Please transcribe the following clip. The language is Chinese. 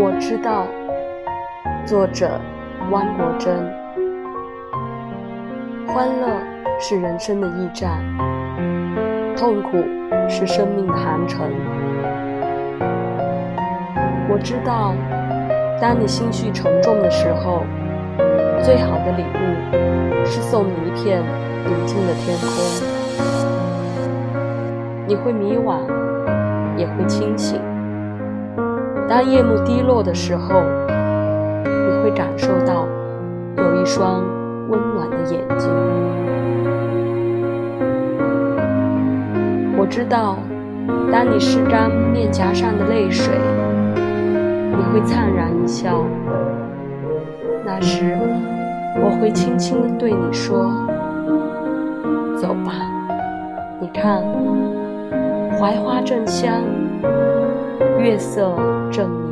我知道，作者汪国真。欢乐是人生的驿站，痛苦是生命的航程。我知道，当你心绪沉重的时候，最好的礼物是送你一片宁静的天空。你会迷惘，也会清醒。当夜幕低落的时候，你会感受到有一双温暖的眼睛。我知道，当你拭干面颊上的泪水，你会灿然一笑。那时，我会轻轻地对你说：“走吧，你看，槐花正香。”月色正明。